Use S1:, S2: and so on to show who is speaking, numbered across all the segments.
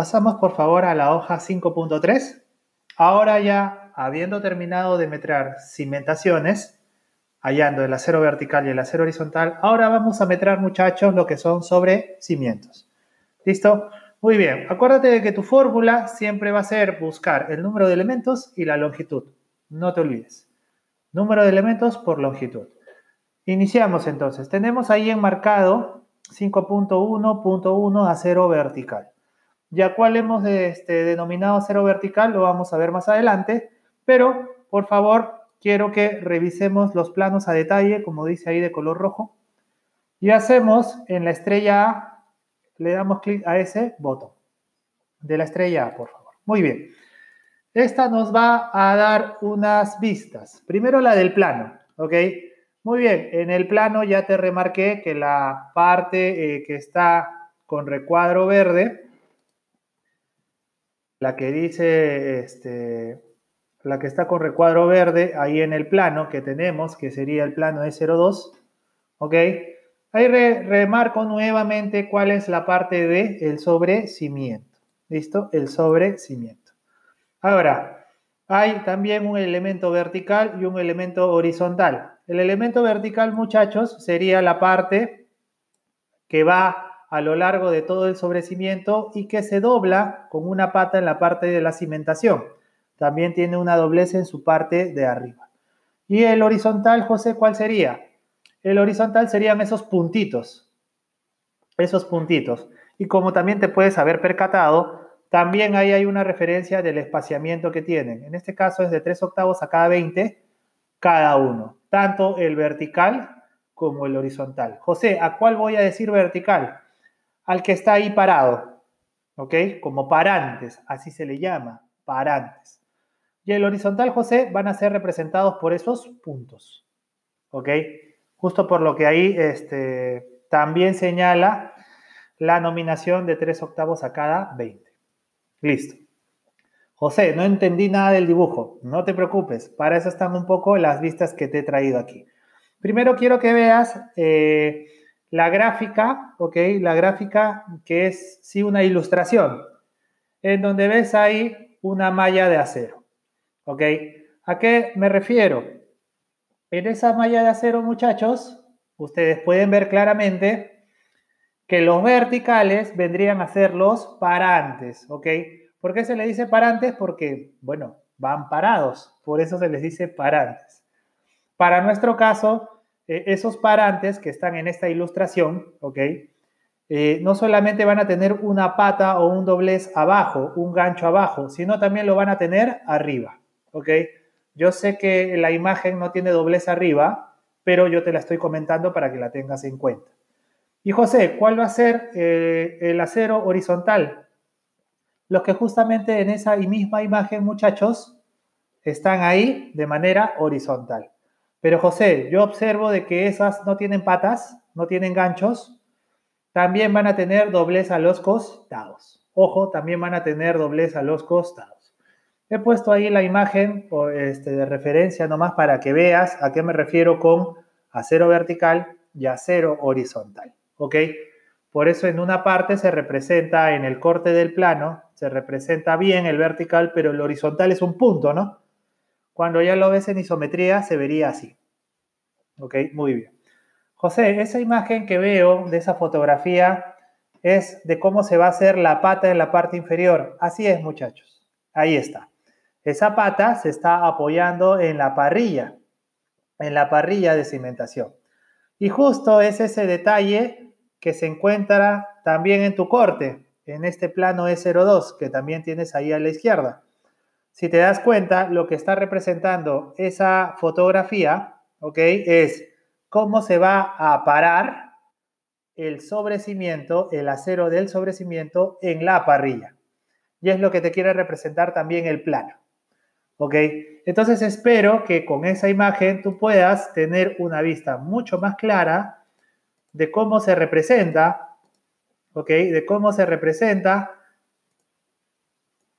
S1: Pasamos por favor a la hoja 5.3. Ahora ya, habiendo terminado de metrar cimentaciones, hallando el acero vertical y el acero horizontal, ahora vamos a metrar, muchachos, lo que son sobre cimientos. ¿Listo? Muy bien. Acuérdate de que tu fórmula siempre va a ser buscar el número de elementos y la longitud. No te olvides. Número de elementos por longitud. Iniciamos entonces. Tenemos ahí enmarcado 5.1.1 acero vertical. Ya cuál hemos este, denominado acero vertical lo vamos a ver más adelante, pero por favor quiero que revisemos los planos a detalle, como dice ahí de color rojo, y hacemos en la estrella A, le damos clic a ese botón de la estrella A, por favor. Muy bien. Esta nos va a dar unas vistas. Primero la del plano, ¿ok? Muy bien, en el plano ya te remarqué que la parte eh, que está con recuadro verde, la que dice, este, la que está con recuadro verde ahí en el plano que tenemos, que sería el plano de 02, ¿ok? Ahí remarco nuevamente cuál es la parte de el sobrecimiento, ¿listo? El sobrecimiento. Ahora, hay también un elemento vertical y un elemento horizontal. El elemento vertical, muchachos, sería la parte que va a lo largo de todo el sobrecimiento y que se dobla con una pata en la parte de la cimentación. También tiene una doblez en su parte de arriba. Y el horizontal, José, ¿cuál sería? El horizontal serían esos puntitos. Esos puntitos. Y como también te puedes haber percatado, también ahí hay una referencia del espaciamiento que tienen. En este caso es de 3 octavos a cada 20 cada uno. Tanto el vertical como el horizontal. José, ¿a cuál voy a decir vertical? Al que está ahí parado, ¿ok? Como parantes, así se le llama, parantes. Y el horizontal, José, van a ser representados por esos puntos, ¿ok? Justo por lo que ahí este, también señala la nominación de 3 octavos a cada 20. Listo. José, no entendí nada del dibujo. No te preocupes, para eso están un poco las vistas que te he traído aquí. Primero quiero que veas eh, la gráfica, ¿ok? La gráfica que es, sí, una ilustración, en donde ves ahí una malla de acero, ¿ok? ¿A qué me refiero? En esa malla de acero, muchachos, ustedes pueden ver claramente que los verticales vendrían a ser los parantes, ¿ok? ¿Por qué se les dice parantes? Porque, bueno, van parados, por eso se les dice parantes. Para nuestro caso, eh, esos parantes que están en esta ilustración, ¿ok? Eh, no solamente van a tener una pata o un doblez abajo, un gancho abajo, sino también lo van a tener arriba, ¿ok? Yo sé que la imagen no tiene doblez arriba, pero yo te la estoy comentando para que la tengas en cuenta. Y José, ¿cuál va a ser eh, el acero horizontal? Los que justamente en esa misma imagen, muchachos, están ahí de manera horizontal. Pero José, yo observo de que esas no tienen patas, no tienen ganchos, también van a tener doblez a los costados. Ojo, también van a tener doblez a los costados. He puesto ahí la imagen este, de referencia nomás para que veas a qué me refiero con acero vertical y acero horizontal. ¿Ok? Por eso en una parte se representa en el corte del plano, se representa bien el vertical, pero el horizontal es un punto, ¿no? Cuando ya lo ves en isometría se vería así. ¿Ok? Muy bien. José, esa imagen que veo de esa fotografía es de cómo se va a hacer la pata en la parte inferior. Así es, muchachos. Ahí está. Esa pata se está apoyando en la parrilla, en la parrilla de cimentación. Y justo es ese detalle que se encuentra también en tu corte, en este plano E02 que también tienes ahí a la izquierda. Si te das cuenta, lo que está representando esa fotografía, ¿ok? Es cómo se va a parar el sobrecimiento, el acero del sobrecimiento en la parrilla. Y es lo que te quiere representar también el plano. ¿Ok? Entonces espero que con esa imagen tú puedas tener una vista mucho más clara de cómo se representa, ¿ok? De cómo se representa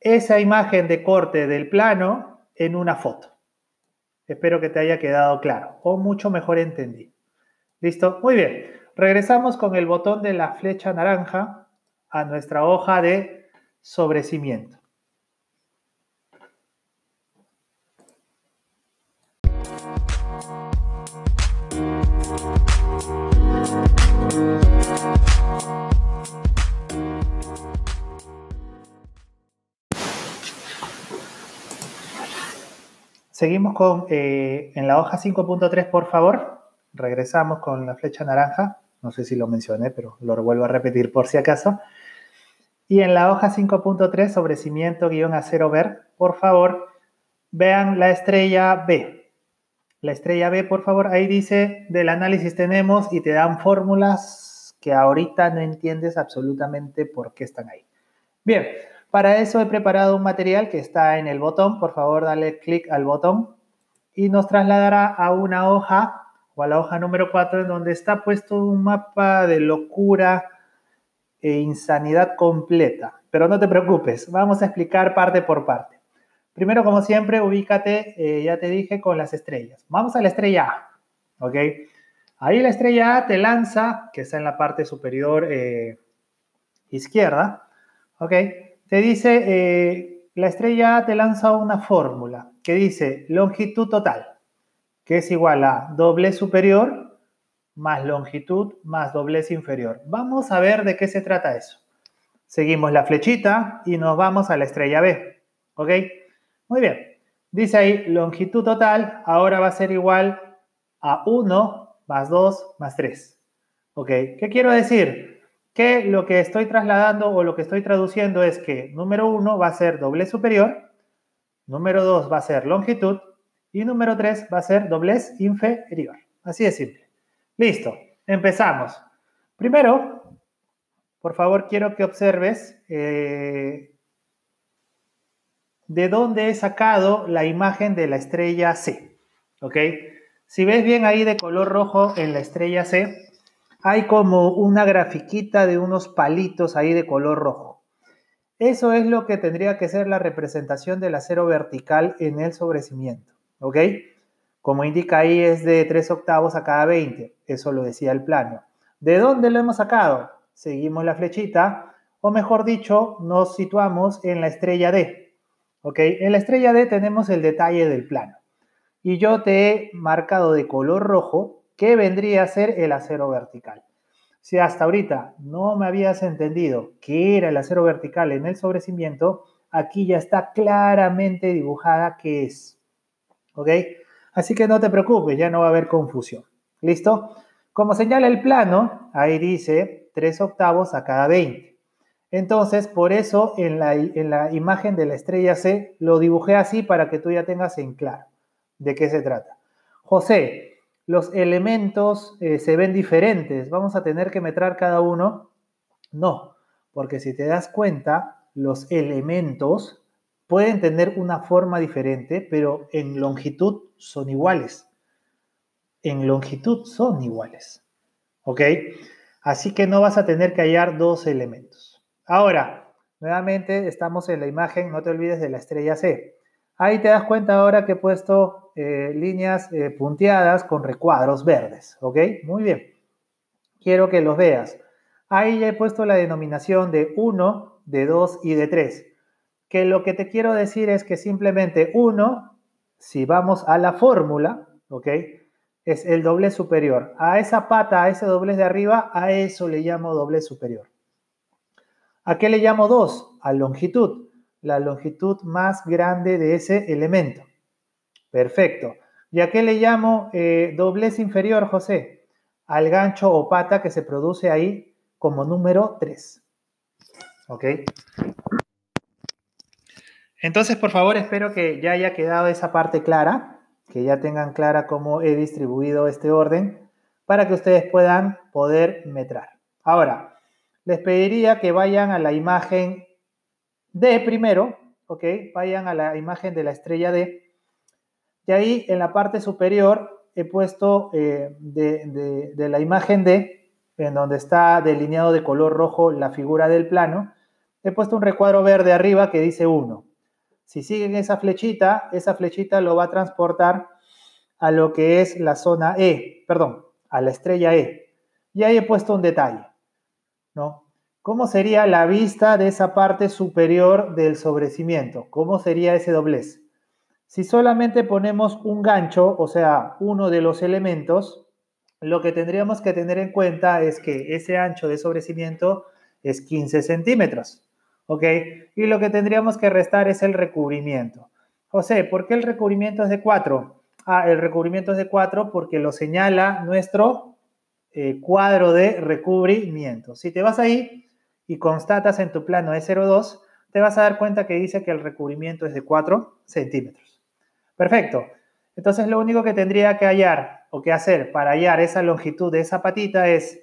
S1: esa imagen de corte del plano en una foto. Espero que te haya quedado claro o mucho mejor entendido. ¿Listo? Muy bien. Regresamos con el botón de la flecha naranja a nuestra hoja de sobre Seguimos con, eh, en la hoja 5.3, por favor. Regresamos con la flecha naranja. No sé si lo mencioné, pero lo vuelvo a repetir por si acaso. Y en la hoja 5.3 sobre cimiento guion acero ver, por favor, vean la estrella B. La estrella B, por favor, ahí dice del análisis tenemos y te dan fórmulas que ahorita no entiendes absolutamente por qué están ahí. Bien, para eso he preparado un material que está en el botón. Por favor, dale clic al botón y nos trasladará a una hoja o a la hoja número 4 en donde está puesto un mapa de locura e insanidad completa. Pero no te preocupes, vamos a explicar parte por parte. Primero, como siempre, ubícate, eh, ya te dije, con las estrellas. Vamos a la estrella A, ¿ok? Ahí la estrella A te lanza, que está en la parte superior eh, izquierda, ¿ok? Te dice, eh, la estrella A te lanza una fórmula que dice longitud total, que es igual a doblez superior más longitud más doblez inferior. Vamos a ver de qué se trata eso. Seguimos la flechita y nos vamos a la estrella B. ¿Ok? Muy bien. Dice ahí longitud total, ahora va a ser igual a 1 más 2 más 3. ¿Ok? ¿Qué quiero decir? Lo que estoy trasladando o lo que estoy traduciendo es que número uno va a ser doblez superior, número dos va a ser longitud y número tres va a ser doblez inferior. Así de simple. Listo, empezamos. Primero, por favor, quiero que observes eh, de dónde he sacado la imagen de la estrella C. ¿Ok? Si ves bien ahí de color rojo en la estrella C, hay como una grafiquita de unos palitos ahí de color rojo. Eso es lo que tendría que ser la representación del acero vertical en el sobrecimiento, ¿ok? Como indica ahí es de 3 octavos a cada 20, eso lo decía el plano. ¿De dónde lo hemos sacado? Seguimos la flechita, o mejor dicho, nos situamos en la estrella D, ¿ok? En la estrella D tenemos el detalle del plano. Y yo te he marcado de color rojo ¿Qué vendría a ser el acero vertical? Si hasta ahorita no me habías entendido qué era el acero vertical en el sobrecimiento, aquí ya está claramente dibujada qué es. ¿Ok? Así que no te preocupes, ya no va a haber confusión. ¿Listo? Como señala el plano, ahí dice 3 octavos a cada 20. Entonces, por eso en la, en la imagen de la estrella C lo dibujé así para que tú ya tengas en claro de qué se trata. José, los elementos eh, se ven diferentes. Vamos a tener que metrar cada uno. No, porque si te das cuenta, los elementos pueden tener una forma diferente, pero en longitud son iguales. En longitud son iguales. ¿Ok? Así que no vas a tener que hallar dos elementos. Ahora, nuevamente estamos en la imagen, no te olvides de la estrella C. Ahí te das cuenta ahora que he puesto eh, líneas eh, punteadas con recuadros verdes, ¿ok? Muy bien. Quiero que los veas. Ahí ya he puesto la denominación de 1, de 2 y de 3. Que lo que te quiero decir es que simplemente 1, si vamos a la fórmula, ¿ok? Es el doblez superior. A esa pata, a ese doblez de arriba, a eso le llamo doblez superior. ¿A qué le llamo 2? A longitud la longitud más grande de ese elemento. Perfecto. ¿Y a qué le llamo eh, doblez inferior, José? Al gancho o pata que se produce ahí como número 3. ¿Ok? Entonces, por favor, espero que ya haya quedado esa parte clara, que ya tengan clara cómo he distribuido este orden, para que ustedes puedan poder metrar. Ahora, les pediría que vayan a la imagen D primero, ¿ok? Vayan a la imagen de la estrella D. Ahí en la parte superior he puesto eh, de, de, la imagen D, en donde está delineado de color rojo la figura del plano, he puesto un recuadro verde arriba que dice 1. Si siguen esa flechita, esa flechita lo va a transportar a lo que es la zona E, perdón, a la estrella E. Y ahí he puesto un detalle, ¿no? ¿cómo sería la vista de esa parte superior del sobrecimiento? ¿Cómo sería ese doblez? Si solamente ponemos un gancho, o sea, uno de los elementos, lo que tendríamos que tener en cuenta es que ese ancho de sobrecimiento es 15 centímetros, ¿ok? Y lo que tendríamos que restar es el recubrimiento. José, ¿por qué el recubrimiento es de 4? Ah, el recubrimiento es de 4 porque lo señala nuestro eh, cuadro de recubrimiento. Si te vas ahí y constatas en tu plano E02, te vas a dar cuenta que dice que el recubrimiento es de 4 centímetros. Perfecto. Entonces lo único que tendría que hallar o que hacer para hallar esa longitud de esa patita es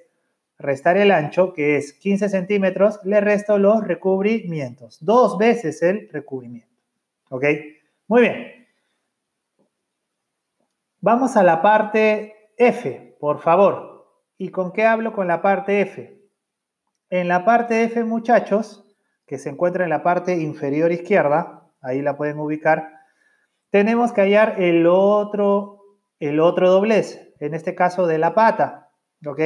S1: restar el ancho, que es 15 centímetros, le resto los recubrimientos. Dos veces el recubrimiento. ¿Ok? Muy bien. Vamos a la parte F, por favor. ¿Y con qué hablo con la parte F? En la parte F, muchachos, que se encuentra en la parte inferior izquierda, ahí la pueden ubicar, tenemos que hallar el otro, el otro doblez, en este caso de la pata, ¿ok?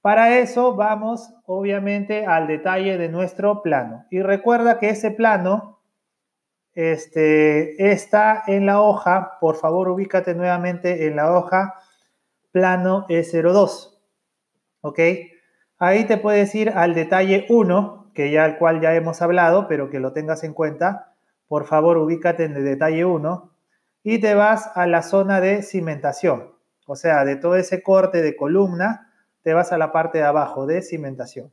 S1: Para eso vamos, obviamente, al detalle de nuestro plano. Y recuerda que ese plano este, está en la hoja, por favor ubícate nuevamente en la hoja plano E02, ¿ok? Ahí te puedes ir al detalle 1, que ya al cual ya hemos hablado, pero que lo tengas en cuenta. Por favor, ubícate en el detalle 1 y te vas a la zona de cimentación. O sea, de todo ese corte de columna, te vas a la parte de abajo de cimentación.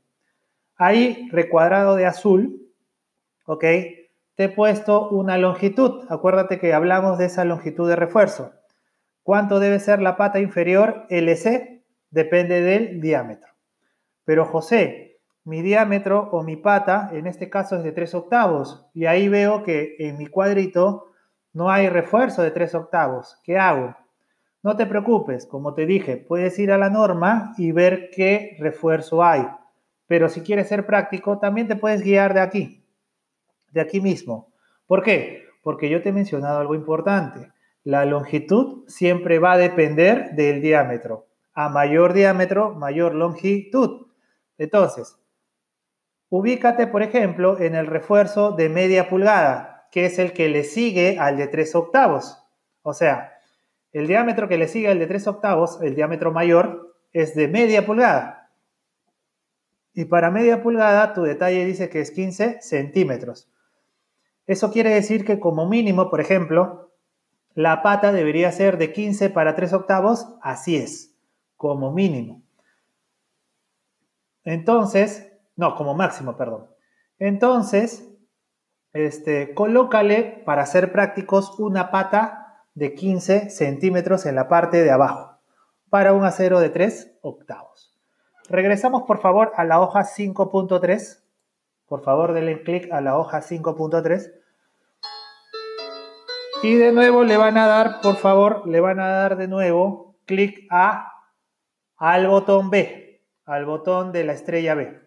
S1: Ahí, recuadrado de azul, ¿ok? te he puesto una longitud. Acuérdate que hablamos de esa longitud de refuerzo. ¿Cuánto debe ser la pata inferior? LC depende del diámetro. Pero José, mi diámetro o mi pata en este caso es de 3 octavos y ahí veo que en mi cuadrito no hay refuerzo de 3 octavos. ¿Qué hago? No te preocupes, como te dije, puedes ir a la norma y ver qué refuerzo hay. Pero si quieres ser práctico, también te puedes guiar de aquí de aquí mismo. ¿Por qué? Porque yo te he mencionado algo importante. La longitud siempre va a depender del diámetro. A mayor diámetro, mayor longitud. Entonces, ubícate, por ejemplo, en el refuerzo de media pulgada, que es el que le sigue al de 3 octavos. O sea, el diámetro que le sigue al de 3 octavos, el diámetro mayor, es de media pulgada. Y para media pulgada, tu detalle dice que es 15 centímetros. Eso quiere decir que como mínimo, por ejemplo, la pata debería ser de 15 para 3 octavos, así es, como mínimo. Entonces, no, como máximo, perdón. Entonces, este, colócale, para ser prácticos, una pata de 15 centímetros en la parte de abajo, para un acero de 3 octavos. Regresamos, por favor, a la hoja 5.3. Por favor, denle clic a la hoja 5.3. Y de nuevo le van a dar, por favor, le van a dar de nuevo clic a al botón B, al botón de la estrella B,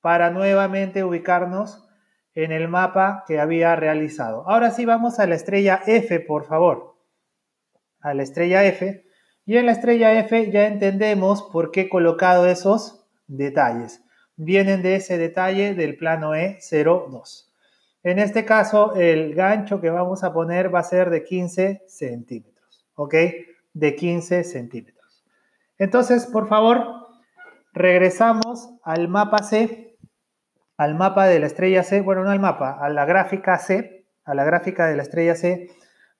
S1: para nuevamente ubicarnos en el mapa que había realizado. Ahora sí vamos a la estrella F, por favor. A la estrella F. Y en la estrella F ya entendemos por qué he colocado esos detalles vienen de ese detalle del plano E02. En este caso, el gancho que vamos a poner va a ser de 15 centímetros, ¿ok? De 15 centímetros. Entonces, por favor, regresamos al mapa C, al mapa de la estrella C, bueno, no al mapa, a la gráfica C, a la gráfica de la estrella C,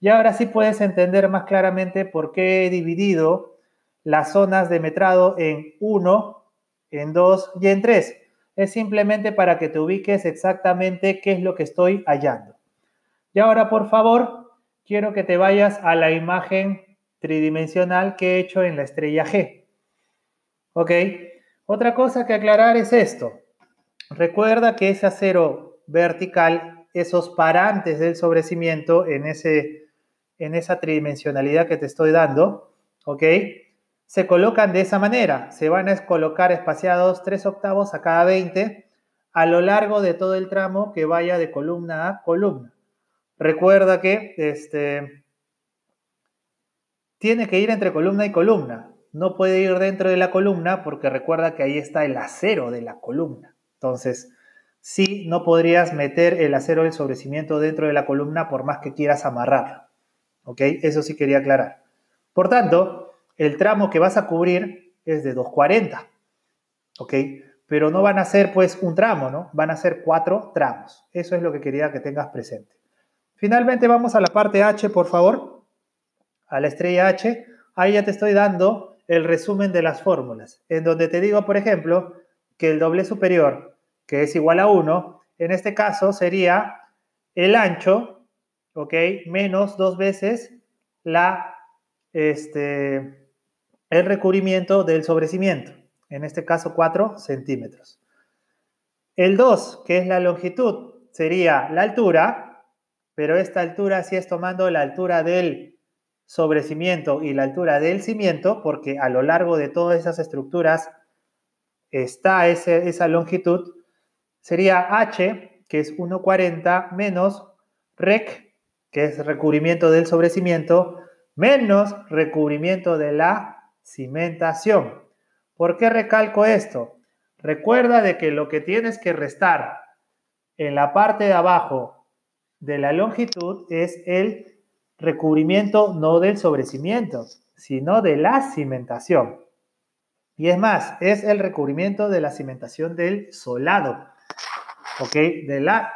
S1: y ahora sí puedes entender más claramente por qué he dividido las zonas de metrado en 1, en 2 y en 3. Es simplemente para que te ubiques exactamente qué es lo que estoy hallando. Y ahora, por favor, quiero que te vayas a la imagen tridimensional que he hecho en la estrella G. ¿Ok? Otra cosa que aclarar es esto. Recuerda que ese acero vertical, esos parantes del sobrecimiento en, ese, en esa tridimensionalidad que te estoy dando, ¿ok? se colocan de esa manera. Se van a colocar espaciados 3 octavos a cada 20 a lo largo de todo el tramo que vaya de columna a columna. Recuerda que este, tiene que ir entre columna y columna. no puede ir dentro de la columna porque recuerda que ahí está el acero de la columna. Entonces, sí, no podrías meter el acero del sobrecimiento dentro de la columna por más que quieras amarrarlo. ¿Ok? Eso sí quería aclarar. Por tanto, el tramo que vas a cubrir es de 240. ¿Ok? Pero no van a ser pues un tramo, ¿no? Van a ser cuatro tramos. Eso es lo que quería que tengas presente. Finalmente vamos a la parte H, por favor. A la estrella H. Ahí ya te estoy dando el resumen de las fórmulas, en donde te digo, por ejemplo, que el doble superior, que es igual a 1, en este caso sería el ancho, ¿ok? Menos dos veces la, este, el recubrimiento del sobrecimiento, en este caso 4 centímetros. El 2, que es la longitud, sería la altura, pero esta altura sí es tomando la altura del sobrecimiento y la altura del cimiento, porque a lo largo de todas esas estructuras está esa longitud, sería H, que es 1,40, menos REC, que es recubrimiento del sobrecimiento, menos recubrimiento de la cimentación. ¿Por qué recalco esto? Recuerda de que lo que tienes que restar en la parte de abajo de la longitud es el recubrimiento no del sobrecimiento, sino de la cimentación. Y es más, es el recubrimiento de la cimentación del solado, ¿ok? De la,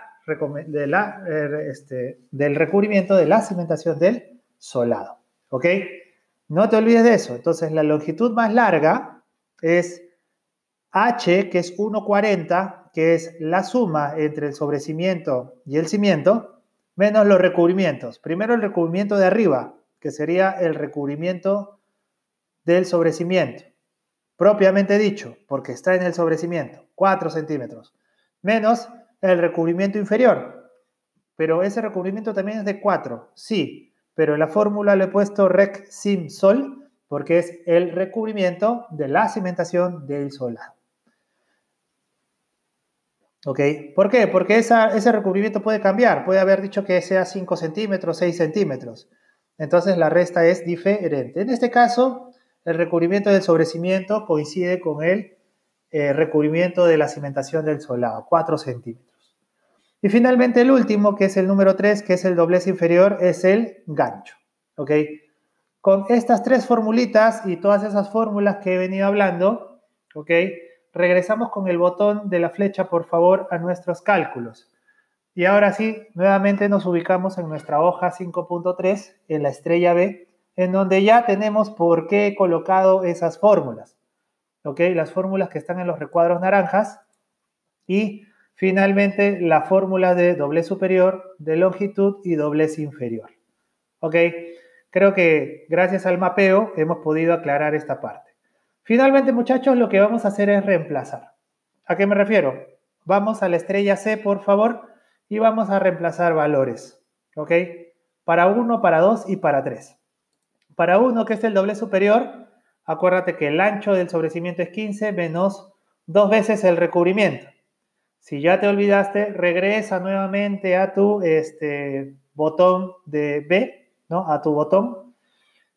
S1: de la, eh, este, del recubrimiento de la cimentación del solado, ¿ok? No te olvides de eso. Entonces, la longitud más larga es H, que es 1,40, que es la suma entre el sobrecimiento y el cimiento, menos los recubrimientos. Primero el recubrimiento de arriba, que sería el recubrimiento del sobrecimiento, propiamente dicho, porque está en el sobrecimiento, 4 centímetros, menos el recubrimiento inferior. Pero ese recubrimiento también es de 4, sí, pero en la fórmula le he puesto rec sim sol porque es el recubrimiento de la cimentación del solado. ¿Ok? ¿Por qué? Porque ese recubrimiento puede cambiar. Puede haber dicho que sea 5 centímetros, 6 centímetros. Entonces la resta es diferente. En este caso, el recubrimiento del sobrecimiento coincide con el eh, recubrimiento de la cimentación del solado, 4 centímetros. Y finalmente el último, que es el número 3, que es el doblez inferior, es el gancho. ¿Ok? Con estas tres formulitas y todas esas fórmulas que he venido hablando, ¿ok? regresamos con el botón de la flecha, por favor, a nuestros cálculos. Y ahora sí, nuevamente nos ubicamos en nuestra hoja 5.3, en la estrella B, en donde ya tenemos por qué he colocado esas fórmulas. ¿Ok? Las fórmulas que están en los recuadros naranjas. Y finalmente la fórmula de doblez superior, de longitud y doblez inferior. ¿Ok? Creo que gracias al mapeo hemos podido aclarar esta parte. Finalmente, muchachos, lo que vamos a hacer es reemplazar. ¿A qué me refiero? Vamos a la estrella C, por favor, y vamos a reemplazar valores. ¿Ok? Para 1, para 2 y para 3. Para 1, que es el doble superior, acuérdate que el ancho del sobrecimiento es 15 menos dos veces el recubrimiento. Si ya te olvidaste, regresa nuevamente a tu este, botón de B, ¿no? A tu botón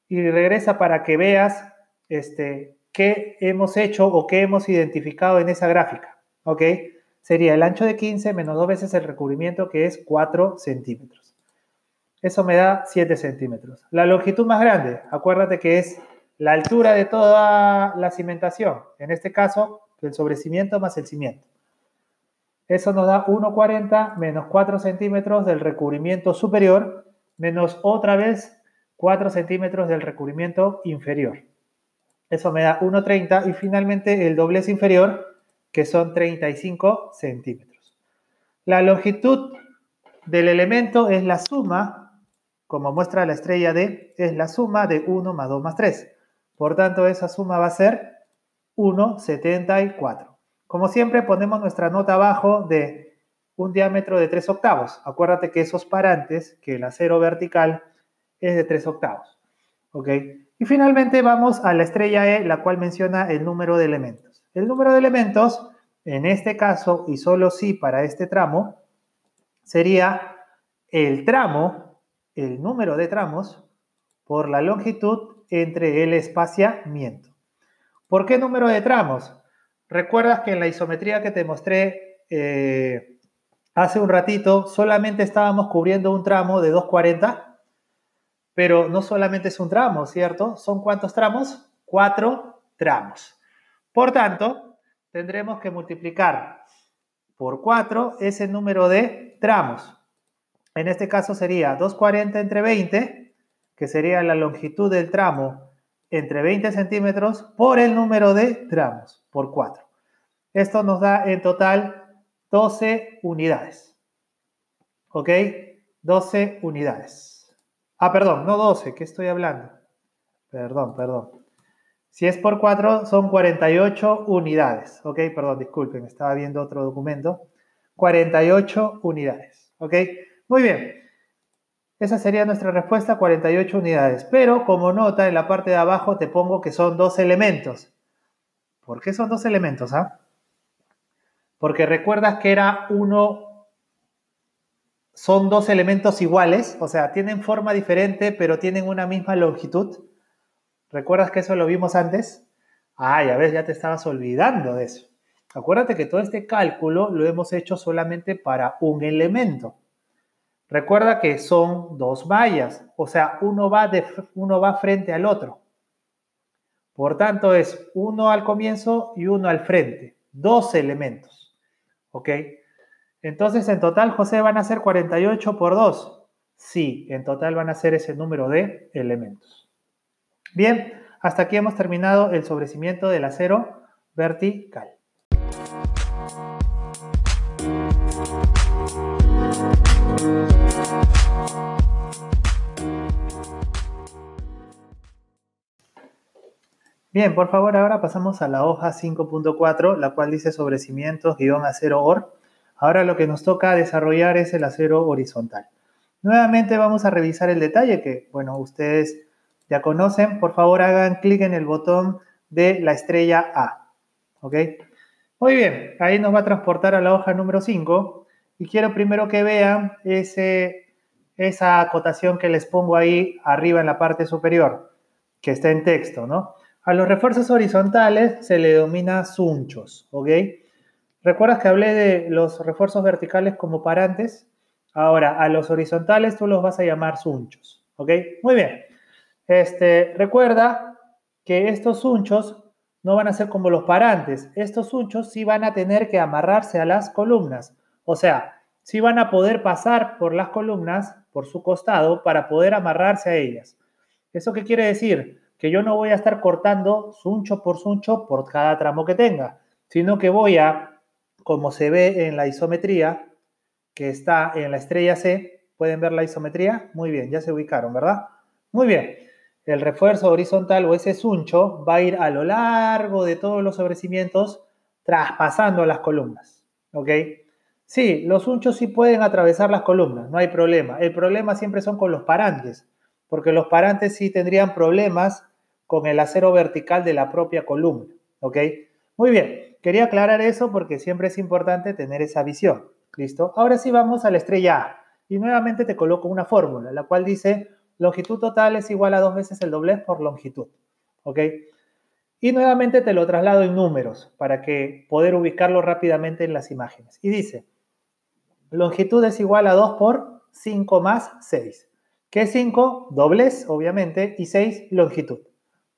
S1: y regresa para que veas este, qué hemos hecho o qué hemos identificado en esa gráfica. ¿Ok? Sería el ancho de 15 menos dos veces el recubrimiento que es 4 centímetros. Eso me da 7 centímetros. La longitud más grande, acuérdate que es la altura de toda la cimentación. En este caso, el sobrecimiento más el cimiento. Eso nos da 1,40 menos 4 centímetros del recubrimiento superior menos otra vez 4 centímetros del recubrimiento inferior. Eso me da 1,30 y finalmente el doblez inferior, que son 35 centímetros. La longitud del elemento es la suma, como muestra la estrella D, es la suma de 1 más 2 más 3. Por tanto, esa suma va a ser 1,74. Como siempre, ponemos nuestra nota abajo de un diámetro de 3 octavos. Acuérdate que esos parantes, que el acero vertical es de 3 octavos. ¿Ok? Y finalmente vamos a la estrella E, la cual menciona el número de elementos. El número de elementos, en este caso, y solo sí para este tramo, sería el tramo, el número de tramos, por la longitud entre el espaciamiento. ¿Por qué número de tramos? ¿Recuerdas que en la isometría que te mostré eh, hace un ratito solamente estábamos cubriendo un tramo de 240? Pero no solamente es un tramo, ¿cierto? ¿Son cuántos tramos? Cuatro tramos. Por tanto, tendremos que multiplicar por 4 ese número de tramos. En este caso sería 240 entre 20, que sería la longitud del tramo entre 20 centímetros por el número de tramos, por 4. Esto nos da en total 12 unidades. ¿Ok? 12 unidades. Ah, perdón, no 12, ¿qué estoy hablando? Perdón, perdón. Si es por 4, son 48 unidades. Ok, perdón, disculpen, estaba viendo otro documento. 48 unidades. Ok, muy bien. Esa sería nuestra respuesta, 48 unidades. Pero como nota, en la parte de abajo te pongo que son dos elementos. ¿Por qué son dos elementos? Ah? Porque recuerdas que era uno, son dos elementos iguales, o sea, tienen forma diferente, pero tienen una misma longitud. ¿Recuerdas que eso lo vimos antes? Ay, a ver, ya te estabas olvidando de eso. Acuérdate que todo este cálculo lo hemos hecho solamente para un elemento. Recuerda que son dos vallas, o sea, uno va, de, uno va frente al otro. Por tanto, es uno al comienzo y uno al frente. Dos elementos. ¿Ok? Entonces, en total, José, van a ser 48 por 2. Sí, en total van a ser ese número de elementos. Bien, hasta aquí hemos terminado el sobrecimiento del acero vertical. Bien, por favor, ahora pasamos a la hoja 5.4, la cual dice sobrecimientos-acero OR. Ahora lo que nos toca desarrollar es el acero horizontal. Nuevamente vamos a revisar el detalle que, bueno, ustedes ya conocen, por favor hagan clic en el botón de la estrella A. ¿Ok? Muy bien, ahí nos va a transportar a la hoja número 5 y quiero primero que vean ese, esa acotación que les pongo ahí arriba en la parte superior, que está en texto, ¿no? A los refuerzos horizontales se le denomina sunchos, ¿ok? ¿Recuerdas que hablé de los refuerzos verticales como parantes? Ahora, a los horizontales tú los vas a llamar sunchos, ¿ok? Muy bien. Este, recuerda que estos unchos no van a ser como los parantes. Estos unchos sí van a tener que amarrarse a las columnas. O sea, sí van a poder pasar por las columnas, por su costado, para poder amarrarse a ellas. ¿Eso qué quiere decir? Que yo no voy a estar cortando suncho por suncho por cada tramo que tenga, sino que voy a, como se ve en la isometría, que está en la estrella C, ¿pueden ver la isometría? Muy bien, ya se ubicaron, ¿verdad? Muy bien el refuerzo horizontal o ese suncho va a ir a lo largo de todos los sobrecimientos traspasando las columnas. ¿Ok? Sí, los sunchos sí pueden atravesar las columnas, no hay problema. El problema siempre son con los parantes, porque los parantes sí tendrían problemas con el acero vertical de la propia columna. ¿Ok? Muy bien, quería aclarar eso porque siempre es importante tener esa visión. ¿Listo? Ahora sí vamos a la estrella A. Y nuevamente te coloco una fórmula, la cual dice longitud total es igual a dos veces el doblez por longitud. ¿Ok? Y nuevamente te lo traslado en números para que poder ubicarlo rápidamente en las imágenes. Y dice, longitud es igual a 2 por 5 más 6. ¿Qué es 5? Doblez, obviamente, y 6, longitud.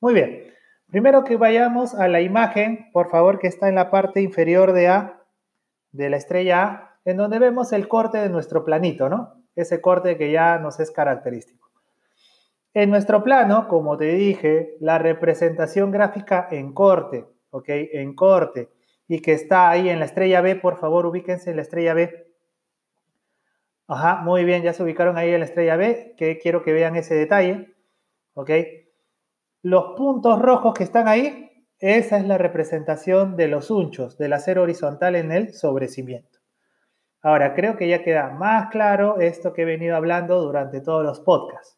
S1: Muy bien. Primero que vayamos a la imagen, por favor, que está en la parte inferior de A, de la estrella A, en donde vemos el corte de nuestro planito, ¿no? Ese corte que ya nos es característico. En nuestro plano, como te dije, la representación gráfica en corte, ¿ok? En corte, y que está ahí en la estrella B, por favor, ubíquense en la estrella B. Ajá, muy bien, ya se ubicaron ahí en la estrella B, que quiero que vean ese detalle, ¿ok? Los puntos rojos que están ahí, esa es la representación de los unchos del acero horizontal en el sobrecimiento. Ahora, creo que ya queda más claro esto que he venido hablando durante todos los podcasts.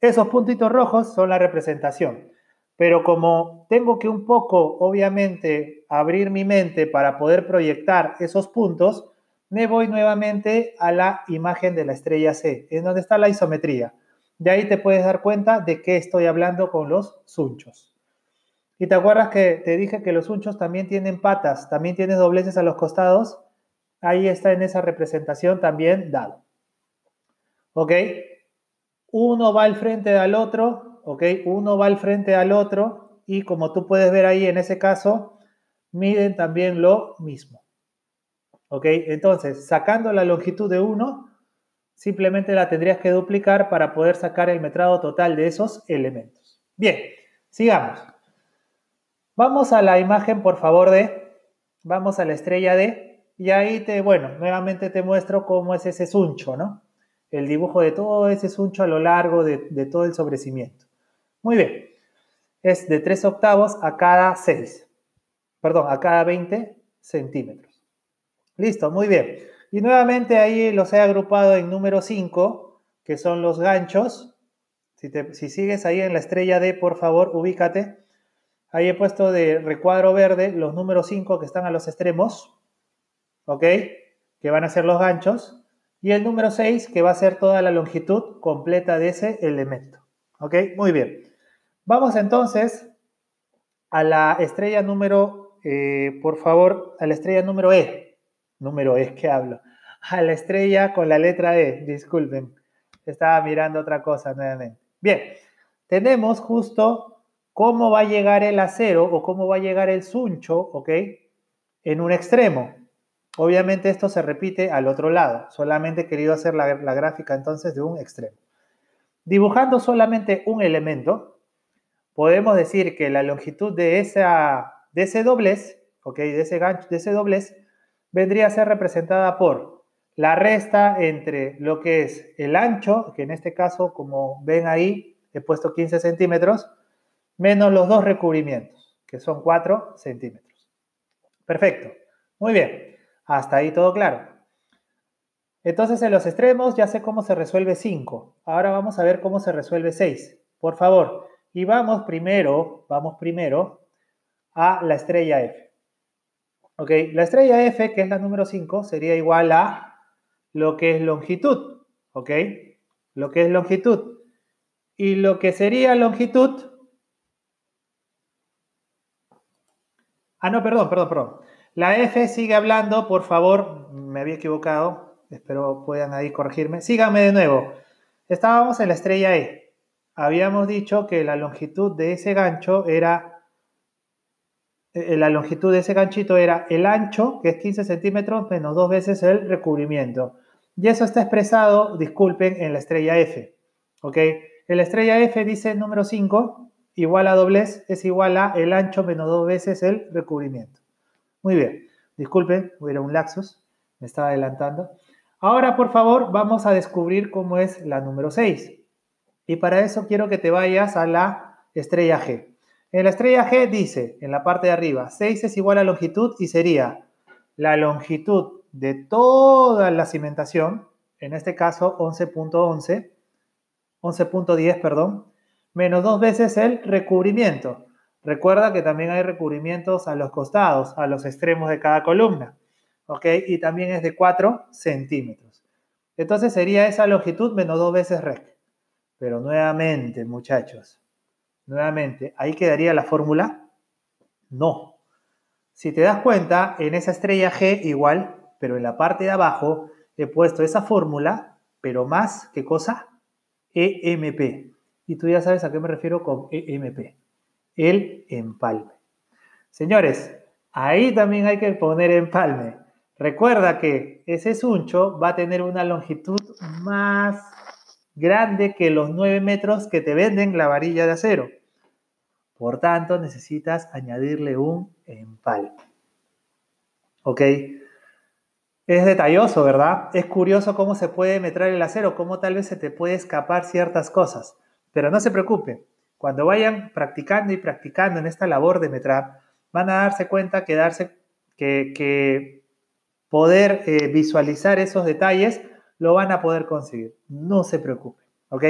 S1: Esos puntitos rojos son la representación. Pero como tengo que un poco, obviamente, abrir mi mente para poder proyectar esos puntos, me voy nuevamente a la imagen de la estrella C, en donde está la isometría. De ahí te puedes dar cuenta de qué estoy hablando con los sunchos. Y te acuerdas que te dije que los sunchos también tienen patas, también tienen dobleces a los costados. Ahí está en esa representación también dado. ¿Ok? Uno va al frente del otro, ¿ok? Uno va al frente al otro y como tú puedes ver ahí en ese caso, miden también lo mismo. ¿Ok? Entonces, sacando la longitud de uno, simplemente la tendrías que duplicar para poder sacar el metrado total de esos elementos. Bien, sigamos. Vamos a la imagen, por favor, de, vamos a la estrella D, y ahí te, bueno, nuevamente te muestro cómo es ese suncho, ¿no? El dibujo de todo ese suncho a lo largo de, todo el sobrecimiento. Muy bien, es de 3 octavos a cada 6, perdón, a cada 20 centímetros. Listo, muy bien. Y nuevamente ahí los he agrupado en número 5, que son los ganchos. Si, si sigues ahí en la estrella D, por favor, ubícate Ahí he puesto de recuadro verde los números 5 que están a los extremos, ¿ok? Que van a ser los ganchos. Y el número 6 que va a ser toda la longitud completa de ese elemento, ¿ok? Muy bien. Vamos entonces a la estrella número, eh, por favor, a la estrella número E. Número E, que hablo. A la estrella con la letra E, disculpen. Estaba mirando otra cosa nuevamente. Bien, tenemos justo cómo va a llegar el acero o cómo va a llegar el suncho, ¿ok? En un extremo. Obviamente esto se repite al otro lado. Solamente he querido hacer la, gráfica entonces de un extremo. Dibujando solamente un elemento, podemos decir que la longitud de, esa, de ese doblez, ¿ok? De ese, gancho, de ese doblez, vendría a ser representada por la resta entre lo que es el ancho, que en este caso, como ven ahí, he puesto 15 centímetros, menos los dos recubrimientos, que son 4 centímetros. Perfecto. Muy bien. Hasta ahí todo claro. Entonces en los extremos ya sé cómo se resuelve 5. Ahora vamos a ver cómo se resuelve 6. Por favor. Y vamos primero, vamos primero a la estrella F. Ok, la estrella F, que es la número 5, sería igual a lo que es longitud. Ok, lo que es longitud. Y lo que sería longitud Ah, no, perdón, perdón, perdón. La F sigue hablando, por favor, me había equivocado, espero puedan ahí corregirme. Síganme de nuevo. Estábamos en la estrella E. Habíamos dicho que la longitud de ese gancho era, la longitud de ese ganchito era el ancho, que es 15 centímetros, menos dos veces el recubrimiento. Y eso está expresado, disculpen, en la estrella F. ¿Ok? En la estrella F dice número 5, igual a doblez es igual a el ancho menos dos veces el recubrimiento. Muy bien, disculpen, hubiera un laxus, me estaba adelantando. Ahora, por favor, vamos a descubrir cómo es la número 6. Y para eso quiero que te vayas a la estrella G. En la estrella G dice, en la parte de arriba, 6 es igual a longitud y sería la longitud de toda la cimentación, en este caso 11.11, 11.10, perdón, menos dos veces el recubrimiento. Recuerda que también hay recubrimientos a los costados, a los extremos de cada columna. ¿Ok? Y también es de 4 centímetros. Entonces sería esa longitud menos dos veces rec. Pero nuevamente, muchachos, nuevamente, ¿ahí quedaría la fórmula? No. Si te das cuenta, en esa estrella G igual, pero en la parte de abajo he puesto esa fórmula, pero más, ¿qué cosa? EMP. Y tú ya sabes a qué me refiero con EMP, el empalme. Señores, ahí también hay que poner empalme. Recuerda que ese suncho va a tener una longitud más grande que los 9 metros que te venden la varilla de acero. Por tanto, necesitas añadirle un empalme. ¿Ok? Es detalloso, ¿verdad? Es curioso cómo se puede metrar el acero, cómo tal vez se te puede escapar ciertas cosas. Pero no se preocupe, cuando vayan practicando y practicando en esta labor de metrar, van a darse cuenta que, darse, que, poder eh, visualizar esos detalles lo van a poder conseguir. No se preocupe, ¿ok?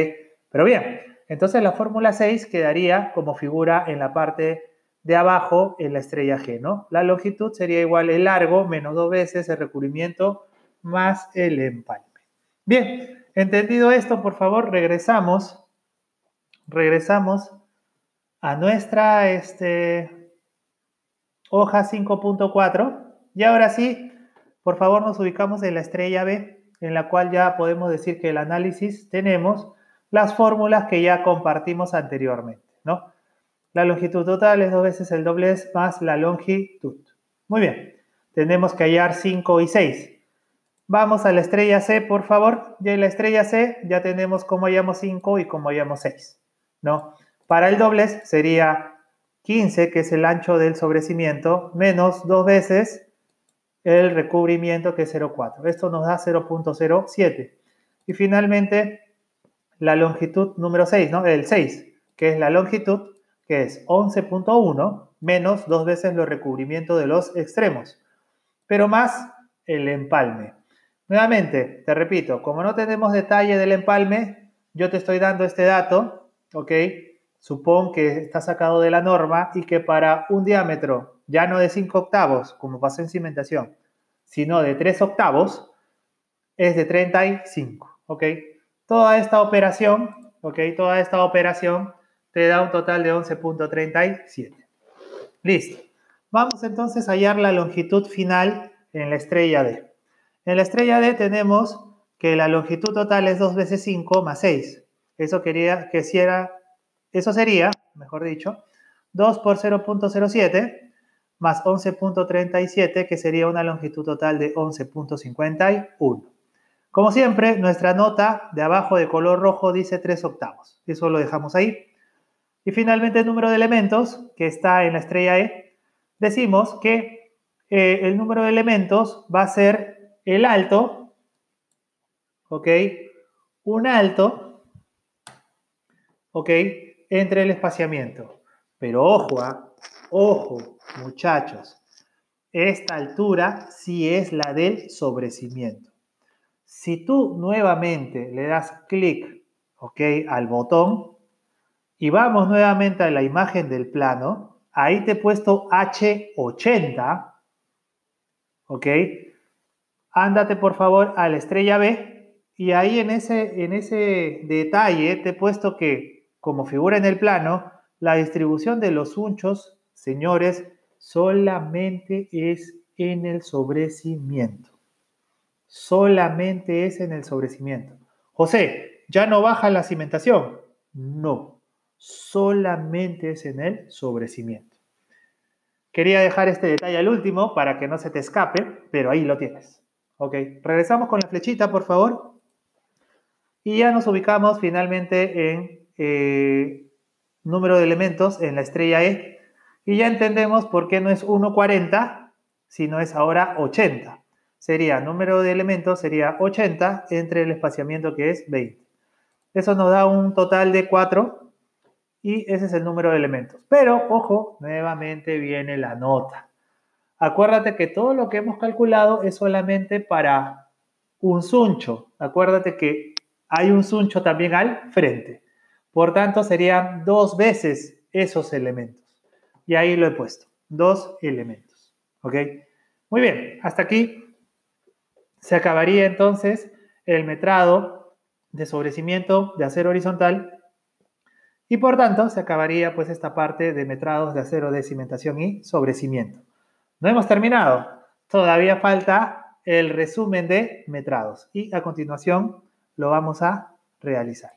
S1: Pero bien, entonces la fórmula 6 quedaría como figura en la parte de abajo en la estrella G, ¿no? La longitud sería igual el largo menos dos veces el recubrimiento más el empalme. Bien, Entendido esto, por favor, regresamos, regresamos a nuestra este, hoja 5.4 y ahora sí, por favor, nos ubicamos en la estrella B, en la cual ya podemos decir que el análisis tenemos las fórmulas que ya compartimos anteriormente, ¿no? La longitud total es dos veces el doblez más la longitud. Muy bien, tenemos que hallar 5 y 6. Vamos a la estrella C, por favor. Ya en la estrella C ya tenemos cómo hallamos 5 y cómo hallamos 6, ¿no? Para el doblez sería 15, que es el ancho del sobrecimiento, menos dos veces el recubrimiento, que es 0,4. Esto nos da 0.07. Y finalmente, la longitud número 6, ¿no? El 6, que es la longitud, que es 11.1 menos dos veces los recubrimientos de los extremos, pero más el empalme. Nuevamente, te repito, como no tenemos detalle del empalme, yo te estoy dando este dato, ¿ok? Supón que está sacado de la norma y que para un diámetro ya no de 5 octavos, como pasó en cimentación, sino de 3 octavos, es de 35, ¿ok? Toda esta operación, ¿ok? Toda esta operación te da un total de 11.37. Listo. Vamos entonces a hallar la longitud final en la estrella D. En la estrella D tenemos que la longitud total es 2 veces 5 más 6. Eso, quería, que si era, eso sería, mejor dicho, 2 por 0.07 más 11.37, que sería una longitud total de 11.51. Como siempre, nuestra nota de abajo de color rojo dice 3 octavos. Eso lo dejamos ahí. Y finalmente el número de elementos, que está en la estrella E, decimos que eh, el número de elementos va a ser el alto, ¿ok? Un alto, ¿ok? Entre el espaciamiento. Pero ojo, ¿ah? ojo, muchachos, esta altura sí es la del sobrecimiento. Si tú nuevamente le das clic, ¿ok? Al botón, y vamos nuevamente a la imagen del plano. Ahí te he puesto H80. ¿Ok? Ándate por favor a la estrella B. Y ahí en ese, en ese detalle te he puesto que, como figura en el plano, la distribución de los unchos, señores, solamente es en el sobrecimiento. Solamente es en el sobrecimiento. José, ¿ya no baja la cimentación? No solamente es en el sobrecimiento. Quería dejar este detalle al último para que no se te escape, pero ahí lo tienes. Ok, regresamos con la flechita, por favor. Y ya nos ubicamos finalmente en eh, número de elementos en la estrella E. Y ya entendemos por qué no es 1,40, sino es ahora 80. Sería, número de elementos sería 80 entre el espaciamiento que es 20. Eso nos da un total de 4 y ese es el número de elementos. Pero, ojo, nuevamente viene la nota. Acuérdate que todo lo que hemos calculado es solamente para un suncho. Acuérdate que hay un suncho también al frente. Por tanto, serían dos veces esos elementos. Y ahí lo he puesto. Dos elementos. ¿Ok? Muy bien. Hasta aquí se acabaría entonces el metrado de sobrecimiento de acero horizontal y por tanto, se acabaría pues esta parte de metrados de acero de cimentación y sobrecimiento. No hemos terminado. Todavía falta el resumen de metrados y a continuación lo vamos a realizar.